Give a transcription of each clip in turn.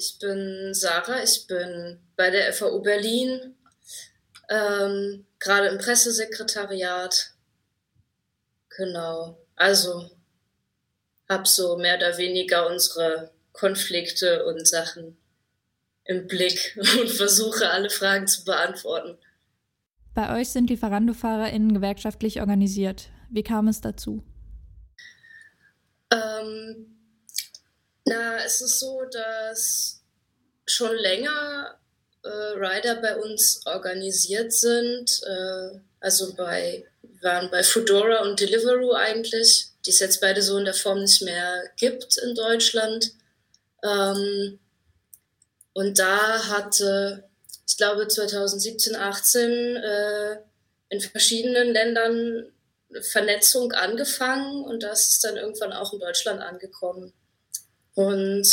ich bin Sarah, ich bin bei der FAU Berlin, ähm, gerade im Pressesekretariat. Genau, also habe so mehr oder weniger unsere Konflikte und Sachen im Blick und versuche alle Fragen zu beantworten. Bei euch sind LieferandofahrerInnen gewerkschaftlich organisiert. Wie kam es dazu? Ähm, na, es ist so, dass schon länger äh, Rider bei uns organisiert sind. Äh, also bei, waren bei Foodora und Deliveroo eigentlich, die es jetzt beide so in der Form nicht mehr gibt in Deutschland. Ähm, und da hatte, ich glaube, 2017, 18 äh, in verschiedenen Ländern Vernetzung angefangen und das ist dann irgendwann auch in Deutschland angekommen. Und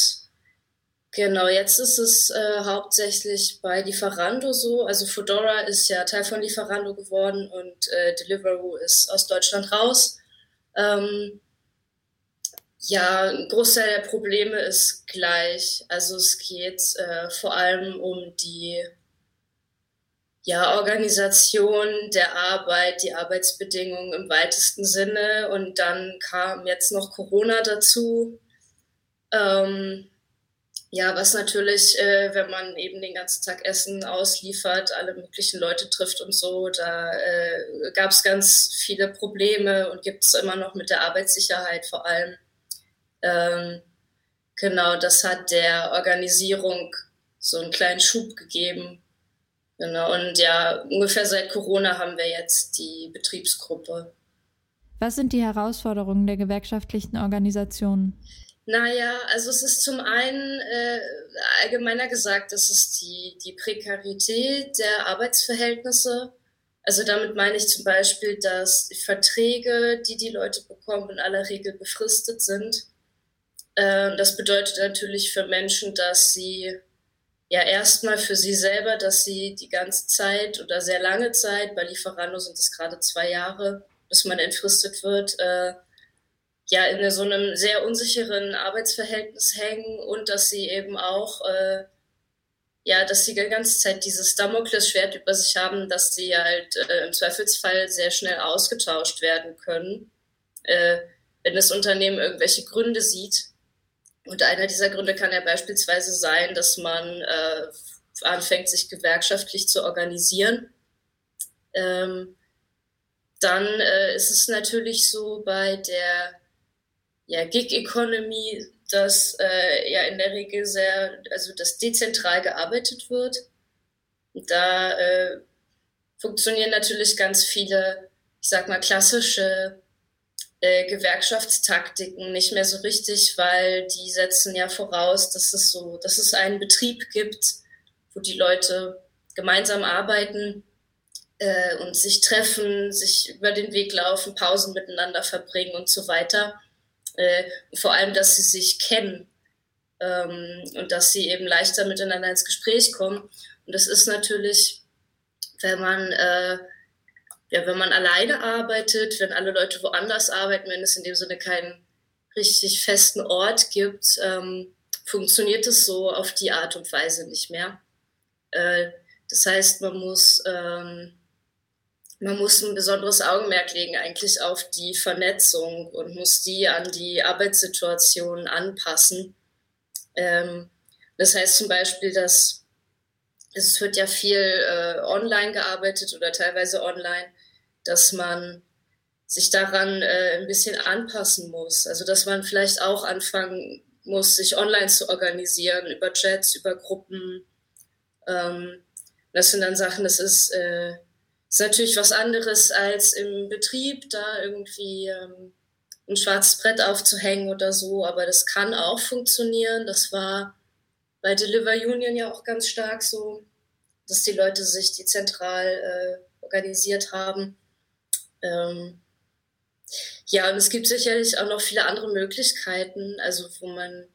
genau, jetzt ist es äh, hauptsächlich bei Lieferando so. Also Fedora ist ja Teil von Lieferando geworden und äh, Deliveroo ist aus Deutschland raus. Ähm, ja, ein Großteil der Probleme ist gleich. Also es geht äh, vor allem um die ja, Organisation der Arbeit, die Arbeitsbedingungen im weitesten Sinne. Und dann kam jetzt noch Corona dazu. Ähm, ja, was natürlich, äh, wenn man eben den ganzen Tag Essen ausliefert, alle möglichen Leute trifft und so, da äh, gab es ganz viele Probleme und gibt es immer noch mit der Arbeitssicherheit vor allem. Ähm, genau, das hat der Organisierung so einen kleinen Schub gegeben. Genau, und ja, ungefähr seit Corona haben wir jetzt die Betriebsgruppe. Was sind die Herausforderungen der gewerkschaftlichen Organisationen? Naja, also es ist zum einen äh, allgemeiner gesagt, das ist die, die Prekarität der Arbeitsverhältnisse. Also damit meine ich zum Beispiel, dass Verträge, die die Leute bekommen, in aller Regel befristet sind. Äh, das bedeutet natürlich für Menschen, dass sie ja erstmal für sie selber, dass sie die ganze Zeit oder sehr lange Zeit, bei Lieferando sind es gerade zwei Jahre, bis man entfristet wird, äh, ja in so einem sehr unsicheren Arbeitsverhältnis hängen und dass sie eben auch äh, ja, dass sie die ganze Zeit dieses Damoklesschwert über sich haben, dass sie halt äh, im Zweifelsfall sehr schnell ausgetauscht werden können, äh, wenn das Unternehmen irgendwelche Gründe sieht. Und einer dieser Gründe kann ja beispielsweise sein, dass man äh, anfängt, sich gewerkschaftlich zu organisieren. Ähm, dann äh, ist es natürlich so bei der ja, Gig Economy, dass äh, ja in der Regel sehr, also dass dezentral gearbeitet wird. Da äh, funktionieren natürlich ganz viele, ich sag mal, klassische äh, Gewerkschaftstaktiken nicht mehr so richtig, weil die setzen ja voraus, dass es so, dass es einen Betrieb gibt, wo die Leute gemeinsam arbeiten äh, und sich treffen, sich über den Weg laufen, Pausen miteinander verbringen und so weiter. Äh, vor allem, dass sie sich kennen ähm, und dass sie eben leichter miteinander ins Gespräch kommen. Und das ist natürlich, wenn man, äh, ja, wenn man alleine arbeitet, wenn alle Leute woanders arbeiten, wenn es in dem Sinne keinen richtig festen Ort gibt, ähm, funktioniert es so auf die Art und Weise nicht mehr. Äh, das heißt, man muss ähm, man muss ein besonderes Augenmerk legen eigentlich auf die Vernetzung und muss die an die Arbeitssituation anpassen. Ähm, das heißt zum Beispiel, dass es wird ja viel äh, online gearbeitet oder teilweise online, dass man sich daran äh, ein bisschen anpassen muss. Also dass man vielleicht auch anfangen muss, sich online zu organisieren, über Chats, über Gruppen. Ähm, das sind dann Sachen, das ist äh, ist natürlich was anderes als im Betrieb, da irgendwie ähm, ein schwarzes Brett aufzuhängen oder so, aber das kann auch funktionieren. Das war bei Deliver Union ja auch ganz stark so, dass die Leute sich dezentral äh, organisiert haben. Ähm, ja, und es gibt sicherlich auch noch viele andere Möglichkeiten, also wo man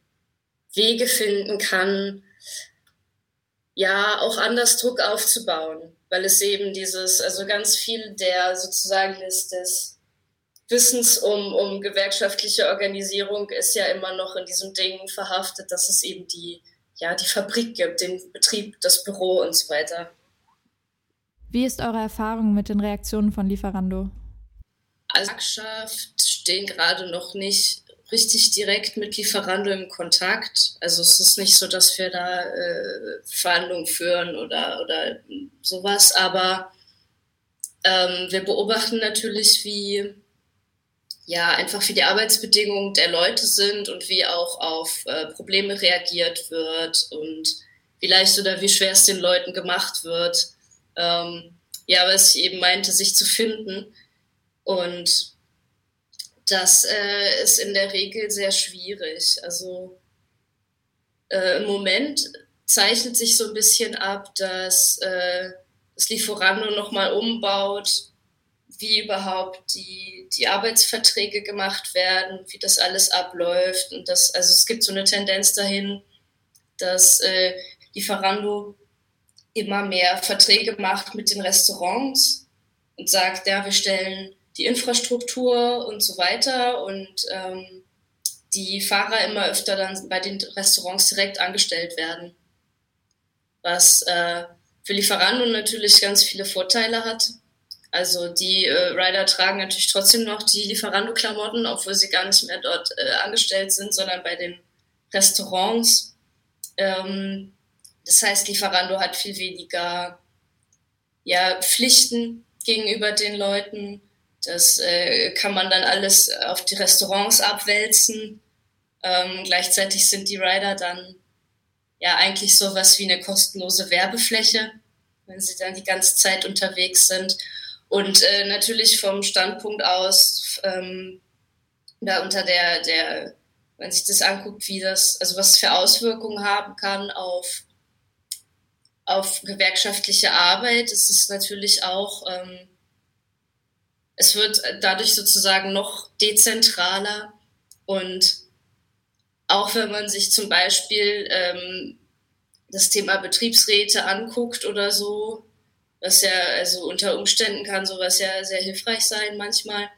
Wege finden kann, ja, auch anders Druck aufzubauen weil es eben dieses, also ganz viel der sozusagen des, des Wissens um, um gewerkschaftliche Organisierung ist ja immer noch in diesem Ding verhaftet, dass es eben die ja, die Fabrik gibt, den Betrieb, das Büro und so weiter. Wie ist eure Erfahrung mit den Reaktionen von Lieferando? Als Gewerkschaft stehen gerade noch nicht richtig direkt mit Lieferando im Kontakt. Also es ist nicht so, dass wir da äh, Verhandlungen führen oder, oder sowas, aber ähm, wir beobachten natürlich, wie ja einfach wie die Arbeitsbedingungen der Leute sind und wie auch auf äh, Probleme reagiert wird und wie leicht oder wie schwer es den Leuten gemacht wird. Ähm, ja, was ich eben meinte, sich zu finden. Und das äh, ist in der Regel sehr schwierig. Also äh, im Moment zeichnet sich so ein bisschen ab, dass äh, das Lieferando nochmal umbaut, wie überhaupt die, die Arbeitsverträge gemacht werden, wie das alles abläuft. Und das, also es gibt so eine Tendenz dahin, dass äh, Lieferando immer mehr Verträge macht mit den Restaurants und sagt, ja, wir stellen die Infrastruktur und so weiter und ähm, die Fahrer immer öfter dann bei den Restaurants direkt angestellt werden. Was äh, für Lieferando natürlich ganz viele Vorteile hat. Also die äh, Rider tragen natürlich trotzdem noch die Lieferando-Klamotten, obwohl sie gar nicht mehr dort äh, angestellt sind, sondern bei den Restaurants. Ähm, das heißt, Lieferando hat viel weniger ja, Pflichten gegenüber den Leuten. Das äh, kann man dann alles auf die Restaurants abwälzen. Ähm, gleichzeitig sind die Rider dann ja eigentlich sowas wie eine kostenlose Werbefläche, wenn sie dann die ganze Zeit unterwegs sind. Und äh, natürlich vom Standpunkt aus, ähm, da unter der, der, wenn sich das anguckt, wie das, also was für Auswirkungen haben kann auf auf gewerkschaftliche Arbeit ist es natürlich auch, ähm, es wird dadurch sozusagen noch dezentraler und auch wenn man sich zum Beispiel ähm, das Thema Betriebsräte anguckt oder so, was ja also unter Umständen kann sowas ja sehr hilfreich sein manchmal,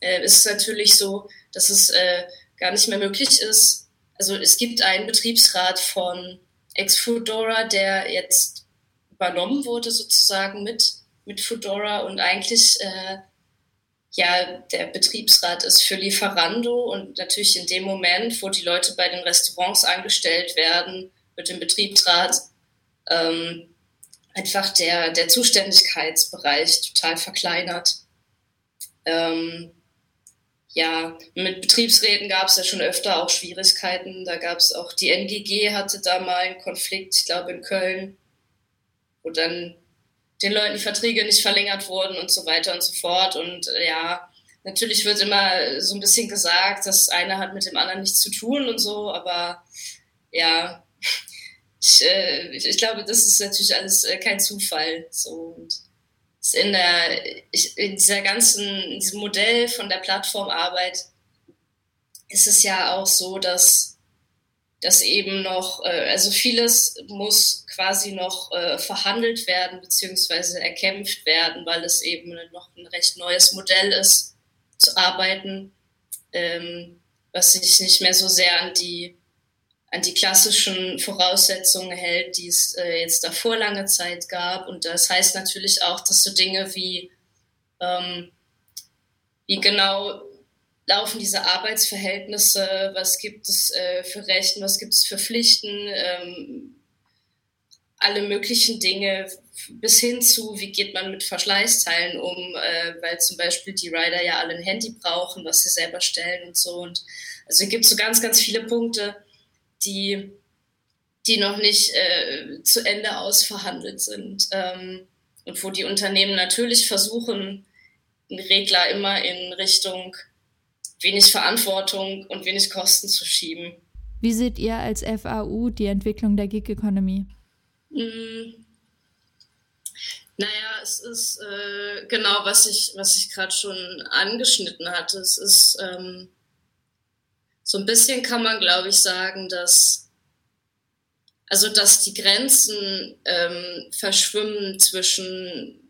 äh, ist es natürlich so, dass es äh, gar nicht mehr möglich ist. Also es gibt einen Betriebsrat von Ex-Foodora, der jetzt übernommen wurde sozusagen mit, mit Foodora und eigentlich äh, ja der Betriebsrat ist für Lieferando und natürlich in dem Moment, wo die Leute bei den Restaurants angestellt werden, wird im Betriebsrat ähm, einfach der, der Zuständigkeitsbereich total verkleinert. Ähm, ja, mit Betriebsräten gab es ja schon öfter auch Schwierigkeiten. Da gab es auch, die NGG hatte da mal einen Konflikt, ich glaube in Köln, wo dann den Leuten die Verträge nicht verlängert wurden und so weiter und so fort. Und äh, ja, natürlich wird immer so ein bisschen gesagt, das eine hat mit dem anderen nichts zu tun und so, aber ja, ich, äh, ich, glaube, das ist natürlich alles äh, kein Zufall. So. Und in, der, ich, in dieser ganzen, in diesem Modell von der Plattformarbeit ist es ja auch so, dass, dass eben noch, äh, also vieles muss quasi noch äh, verhandelt werden beziehungsweise erkämpft werden, weil es eben noch ein recht neues Modell ist zu arbeiten, ähm, was sich nicht mehr so sehr an die an die klassischen Voraussetzungen hält, die es äh, jetzt davor lange Zeit gab. Und das heißt natürlich auch, dass so Dinge wie, ähm, wie genau laufen diese Arbeitsverhältnisse, was gibt es äh, für Rechten, was gibt es für Pflichten, ähm, alle möglichen Dinge bis hin zu, wie geht man mit Verschleißteilen um, äh, weil zum Beispiel die Rider ja alle ein Handy brauchen, was sie selber stellen und so. Und also es gibt so ganz, ganz viele Punkte, die, die noch nicht äh, zu Ende ausverhandelt sind. Ähm, und wo die Unternehmen natürlich versuchen, einen Regler immer in Richtung wenig Verantwortung und wenig Kosten zu schieben. Wie seht ihr als FAU die Entwicklung der Gig Economy? Mm. Naja, es ist äh, genau, was ich, was ich gerade schon angeschnitten hatte. Es ist ähm, so ein bisschen kann man, glaube ich, sagen, dass also dass die Grenzen ähm, verschwimmen zwischen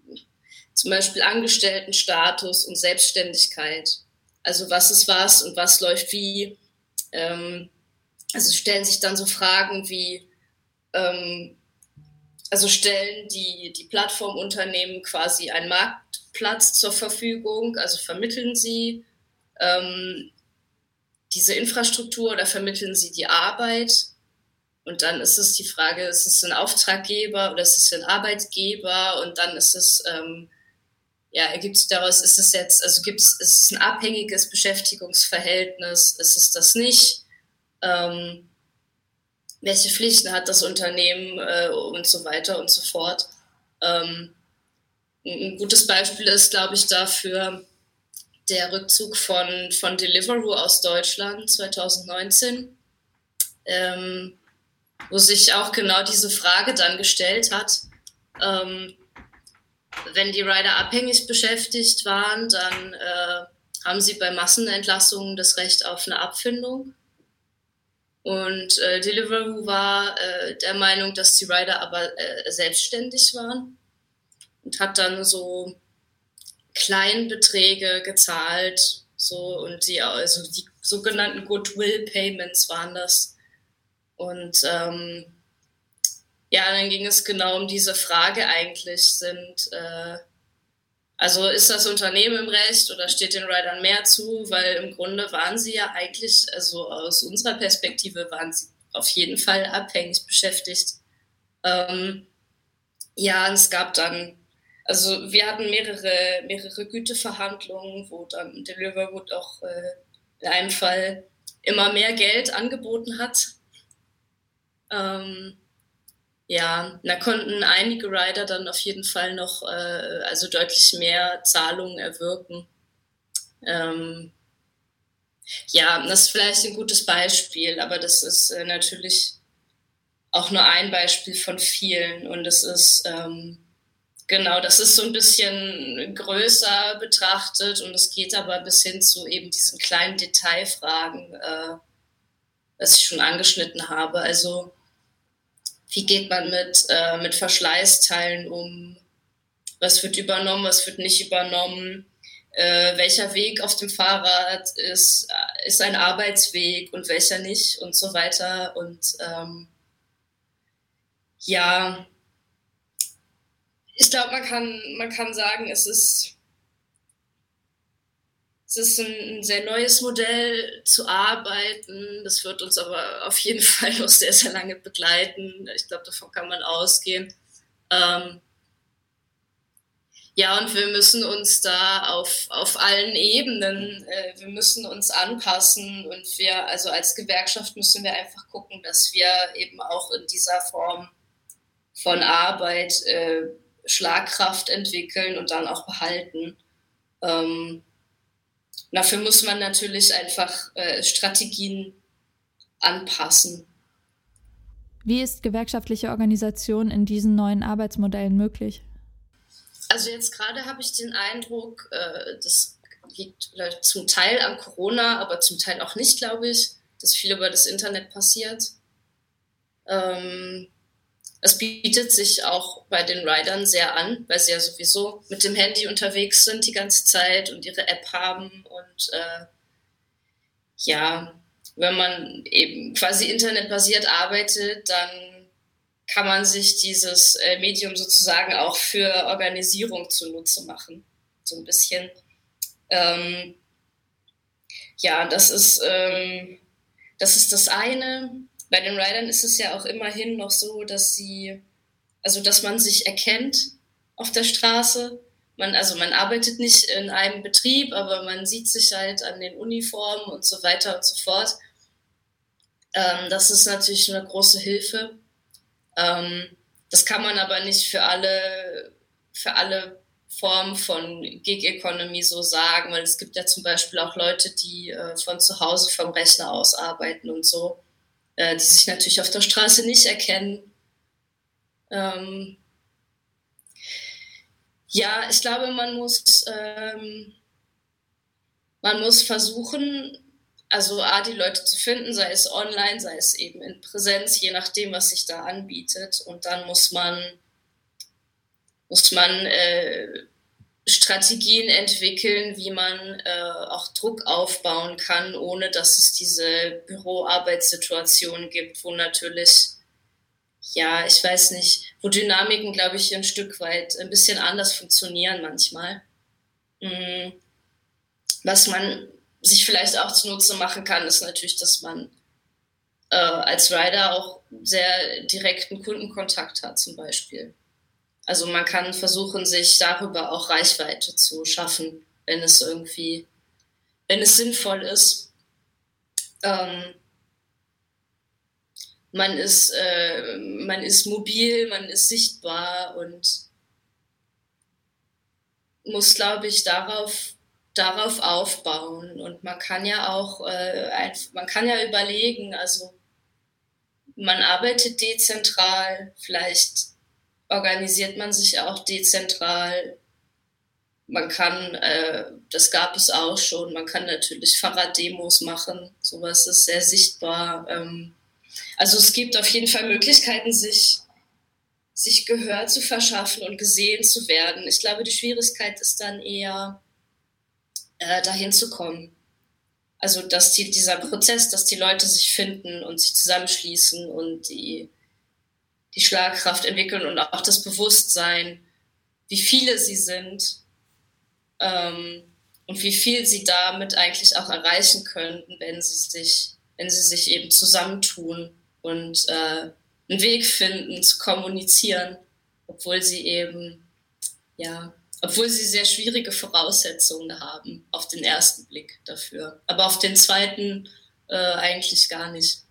zum Beispiel Angestelltenstatus und Selbstständigkeit. Also was ist was und was läuft wie. Ähm, also stellen sich dann so Fragen wie, ähm, also stellen die, die Plattformunternehmen quasi einen Marktplatz zur Verfügung, also vermitteln sie ähm, diese Infrastruktur oder vermitteln sie die Arbeit. Und dann ist es die Frage, ist es ein Auftraggeber oder ist es ein Arbeitgeber? Und dann ist es, ähm, ja, ergibt sich daraus, ist es jetzt, also gibt es, ist es ein abhängiges Beschäftigungsverhältnis? Ist es das nicht? Ähm, welche Pflichten hat das Unternehmen äh, und so weiter und so fort. Ähm, ein gutes Beispiel ist, glaube ich, dafür der Rückzug von, von Deliveroo aus Deutschland 2019, ähm, wo sich auch genau diese Frage dann gestellt hat. Ähm, wenn die Rider abhängig beschäftigt waren, dann äh, haben sie bei Massenentlassungen das Recht auf eine Abfindung. Und äh, Deliveroo war äh, der Meinung, dass die Rider aber äh, selbstständig waren und hat dann so Kleinbeträge gezahlt, so und die also die sogenannten Goodwill Payments waren das. Und ähm, ja, dann ging es genau um diese Frage eigentlich, sind äh, also ist das Unternehmen im Recht oder steht den Riders mehr zu? Weil im Grunde waren sie ja eigentlich, also aus unserer Perspektive waren sie auf jeden Fall abhängig beschäftigt. Ähm, ja, es gab dann, also wir hatten mehrere, mehrere Güteverhandlungen, wo dann Deliverwood auch äh, in einem Fall immer mehr Geld angeboten hat. Ähm, ja, da konnten einige Rider dann auf jeden Fall noch äh, also deutlich mehr Zahlungen erwirken. Ähm, ja, das ist vielleicht ein gutes Beispiel, aber das ist äh, natürlich auch nur ein Beispiel von vielen und es ist ähm, genau, das ist so ein bisschen größer betrachtet und es geht aber bis hin zu eben diesen kleinen Detailfragen, äh, was ich schon angeschnitten habe. Also wie geht man mit, äh, mit Verschleißteilen um? Was wird übernommen, was wird nicht übernommen? Äh, welcher Weg auf dem Fahrrad ist, ist ein Arbeitsweg und welcher nicht und so weiter. Und ähm, ja, ich glaube, man kann, man kann sagen, es ist es ist ein, sehr neues Modell zu arbeiten. Das wird uns aber auf jeden Fall noch sehr, sehr lange begleiten. Ich glaube, davon kann man ausgehen. Ähm ja, und wir müssen uns da auf, auf allen Ebenen, äh, wir müssen uns anpassen und wir, also als Gewerkschaft müssen wir einfach gucken, dass wir eben auch in dieser Form von Arbeit äh, Schlagkraft entwickeln und dann auch behalten. Ähm Dafür muss man natürlich einfach äh, Strategien anpassen. Wie ist gewerkschaftliche Organisation in diesen neuen Arbeitsmodellen möglich? Also jetzt gerade habe ich den Eindruck, äh, das liegt zum Teil an Corona, aber zum Teil auch nicht, glaube ich, dass viel über das Internet passiert. Ähm, es bietet sich auch bei den Riders sehr an, weil sie ja sowieso mit dem Handy unterwegs sind die ganze Zeit und ihre App haben. Und äh, ja, wenn man eben quasi internetbasiert arbeitet, dann kann man sich dieses äh, Medium sozusagen auch für Organisierung zunutze machen. So ein bisschen. Ähm, ja, das ist, ähm, das ist das eine bei den Riders ist es ja auch immerhin noch so, dass sie, also dass man sich erkennt auf der Straße. Man, also man arbeitet nicht in einem Betrieb, aber man sieht sich halt an den Uniformen und so weiter und so fort. Ähm, das ist natürlich eine große Hilfe. Ähm, das kann man aber nicht für alle, für alle Formen von Gig Economy so sagen, weil es gibt ja zum Beispiel auch Leute, die äh, von zu Hause vom Rechner aus arbeiten und so äh, die sich natürlich auf der Straße nicht erkennen. Ähm, ja, ich glaube, man muss, ähm, man muss versuchen, also A, die Leute zu finden, sei es online, sei es eben in Präsenz, je nachdem, was sich da anbietet. Und dann muss man, muss man äh, Strategien entwickeln, wie man äh, auch Druck aufbauen kann, ohne dass es diese Büroarbeitssituation gibt, wo natürlich ja, ich weiß nicht, wo Dynamiken, glaube ich, ein Stück weit ein bisschen anders funktionieren manchmal. Mhm. Was man sich vielleicht auch zunutze machen kann, ist natürlich, dass man äh, als Rider auch sehr direkten Kundenkontakt hat zum Beispiel. Also man kann versuchen, sich darüber auch Reichweite zu schaffen, wenn es irgendwie, wenn es sinnvoll ist. Ähm, man ist, äh, man ist mobil, man ist sichtbar und muss, glaube ich, darauf, darauf aufbauen. Und man kann ja auch, äh, man kann ja überlegen, also man arbeitet dezentral, vielleicht organisiert man sich auch dezentral. Man kann, äh, das gab es auch schon, man kann natürlich Fahrraddemos machen, sowas ist sehr sichtbar. Ähm, also es gibt auf jeden Fall Möglichkeiten, sich, sich Gehör zu verschaffen und gesehen zu werden. Ich glaube, die Schwierigkeit ist dann eher, äh, dahin zu kommen. Also dass die, dieser Prozess, dass die Leute sich finden und sich zusammenschließen und die die Schlagkraft entwickeln und auch das Bewusstsein, wie viele sie sind ähm, und wie viel sie damit eigentlich auch erreichen könnten, wenn sie sich, wenn sie sich eben zusammentun und äh, einen Weg finden zu kommunizieren, obwohl sie eben ja, obwohl sie sehr schwierige Voraussetzungen haben auf den ersten Blick dafür, aber auf den zweiten äh, eigentlich gar nicht.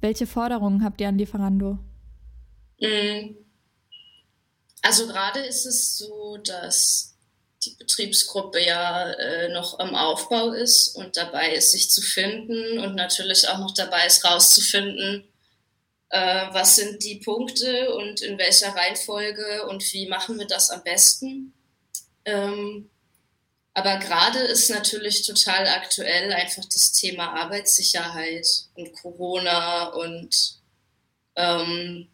Welche Forderungen habt ihr an Lieferando? Mm. Also gerade ist es so, dass die Betriebsgruppe ja äh, noch am Aufbau ist und dabei ist, sich zu finden und natürlich auch noch dabei ist, rauszufinden, äh, was sind die Punkte und in welcher Reihenfolge und wie machen wir das am besten. Ähm, aber gerade ist natürlich total aktuell einfach das Thema Arbeitssicherheit und Corona und ähm,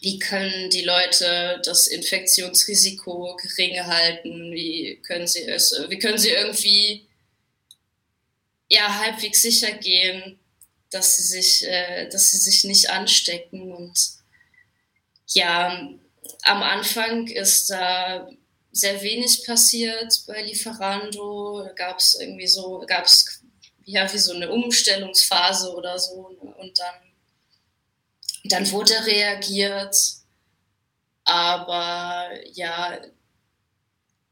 wie können die Leute das Infektionsrisiko gering halten, wie können sie es, wie können sie irgendwie ja halbwegs sicher gehen, dass sie sich, äh, dass sie sich nicht anstecken? Und ja, am Anfang ist da sehr wenig passiert bei Lieferando. Gab es irgendwie so, gab es ja wie so eine Umstellungsphase oder so und dann dann wurde reagiert, aber ja,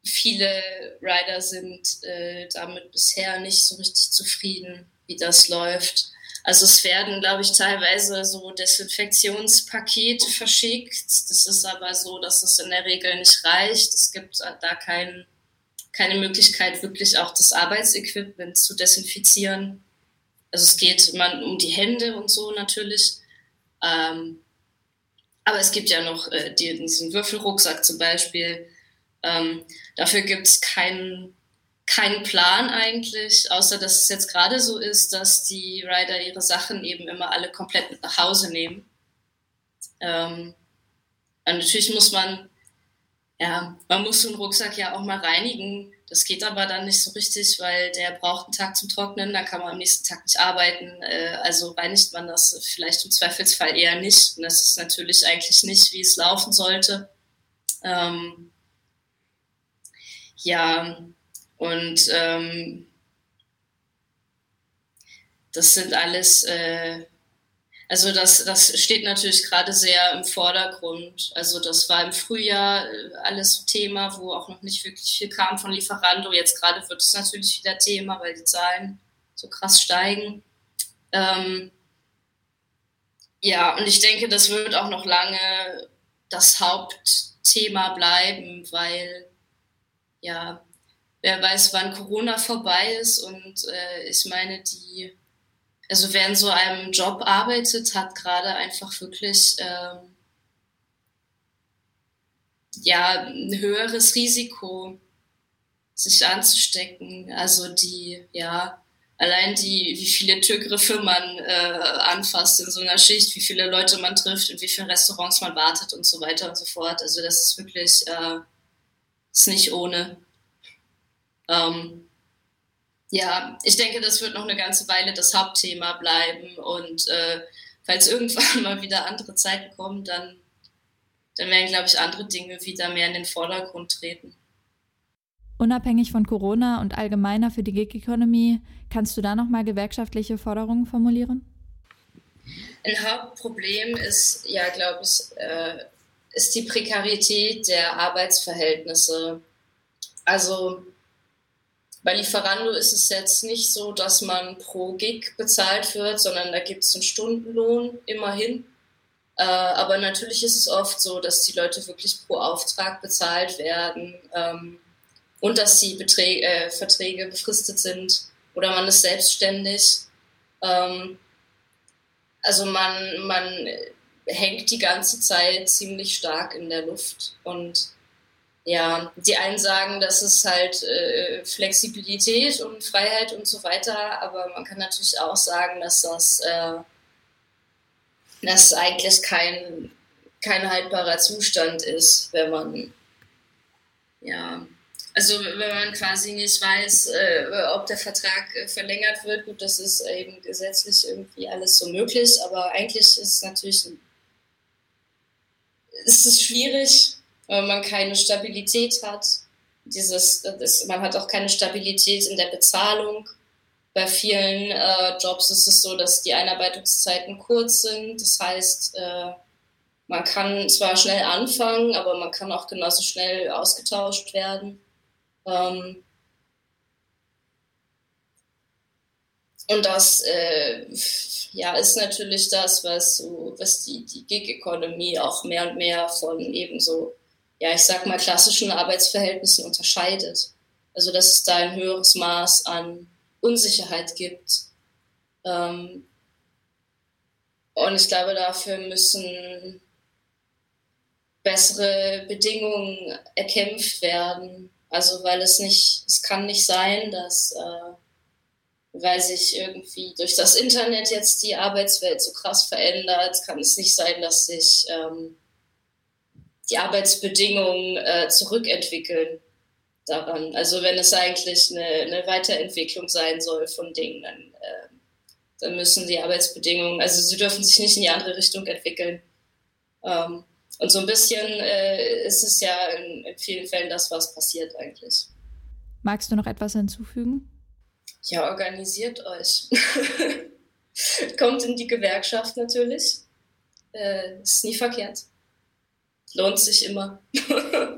viele Rider sind äh, damit bisher nicht so richtig zufrieden, wie das läuft. Also es werden, glaube ich, teilweise so Desinfektionspakete verschickt. Das ist aber so, dass es in der Regel nicht reicht. Es gibt da kein, keine Möglichkeit, wirklich auch das Arbeitsequipment zu desinfizieren. Also es geht man um die Hände und so natürlich. Ähm, aber es gibt ja noch äh, die, diesen Würfelrucksack zum Beispiel. Ähm, dafür gibt es keinen keinen Plan eigentlich, außer dass es jetzt gerade so ist, dass die Rider ihre Sachen eben immer alle komplett nach Hause nehmen. Ähm, natürlich muss man, ja, man muss so einen Rucksack ja auch mal reinigen. Das geht aber dann nicht so richtig, weil der braucht einen Tag zum Trocknen, dann kann man am nächsten Tag nicht arbeiten. Äh, also reinigt man das vielleicht im Zweifelsfall eher nicht. Und das ist natürlich eigentlich nicht, wie es laufen sollte. Ähm, ja, und ähm, das sind alles äh, also das, das steht natürlich gerade sehr im Vordergrund. Also das war im Frühjahr äh, alles Thema, wo auch noch nicht wirklich viel kam von Lieferando. Jetzt gerade wird es natürlich wieder Thema, weil die Zahlen so krass steigen. Ähm, ja, und ich denke, das wird auch noch lange das Hauptthema bleiben, weil ja, wer weiß, wann Corona vorbei ist. Und äh, ich meine, die also wer in so einem Job arbeitet, hat gerade einfach wirklich ähm, ja ein höheres Risiko, sich anzustecken. Also die, ja, allein die, wie viele Türgriffe man äh, anfasst in so einer Schicht, wie viele Leute man trifft und wie viele Restaurants man wartet und so weiter und so fort. Also das ist wirklich äh, ist nicht ohne. Ähm, ja, ich denke, das wird noch eine ganze Weile das Hauptthema bleiben und äh, falls irgendwann mal wieder andere Zeiten kommen, dann, dann werden, glaube ich, andere Dinge wieder mehr in den Vordergrund treten. Unabhängig von Corona und allgemeiner für die Gig-Economy, kannst du da nochmal gewerkschaftliche Forderungen formulieren? Ein Hauptproblem ist, ja, glaube ich, äh, ist die Prekarität der Arbeitsverhältnisse. Also bei Lieferando ist es jetzt nicht so, dass man pro Gig bezahlt wird, sondern da gibt es einen Stundenlohn immerhin. Äh, aber natürlich ist es oft so, dass die Leute wirklich pro Auftrag bezahlt werden ähm, und dass die Beträge, äh, Verträge befristet sind oder man ist selbstständig. Ähm, also man, man hängt die ganze Zeit ziemlich stark in der Luft und ja, die einen sagen, das ist halt äh, Flexibilität und Freiheit und so weiter, aber man kann natürlich auch sagen, dass das, äh, das eigentlich kein, kein haltbarer Zustand ist, wenn man, ja, also wenn man quasi nicht weiß, äh, ob der Vertrag äh, verlängert wird, gut, das ist eben gesetzlich irgendwie alles so möglich, aber eigentlich ist es natürlich, ist es schwierig, weil man keine Stabilität hat. Dieses, das, man hat auch keine Stabilität in der Bezahlung. Bei vielen äh, Jobs ist es so, dass die Einarbeitungszeiten kurz sind. Das heißt, äh, man kann zwar schnell anfangen, aber man kann auch genauso schnell ausgetauscht werden. Ähm, und das äh, ja, ist natürlich das, was, so, was die, die Gig-Economy auch mehr und mehr von eben so ja, ich sag mal, klassischen Arbeitsverhältnissen unterscheidet. Also, dass es da ein höheres Maß an Unsicherheit gibt. Ähm, und ich glaube, dafür müssen bessere Bedingungen erkämpft werden. Also, weil es nicht, es kann nicht sein, dass, äh, weil sich irgendwie durch das Internet jetzt die Arbeitswelt so krass verändert, kann es nicht sein, dass sich ähm, die Arbeitsbedingungen äh, zurückentwickeln daran. Also wenn es eigentlich eine, eine Weiterentwicklung sein soll von Dingen, dann, äh, dann, müssen die Arbeitsbedingungen, also sie dürfen sich nicht in die andere Richtung entwickeln. Ähm, und so ein bisschen äh, ist es ja in, in vielen Fällen das, was passiert eigentlich. Magst du noch etwas hinzufügen? Ja, organisiert euch. Kommt in die Gewerkschaft natürlich. Äh, ist nie verkehrt lohnt sich immer.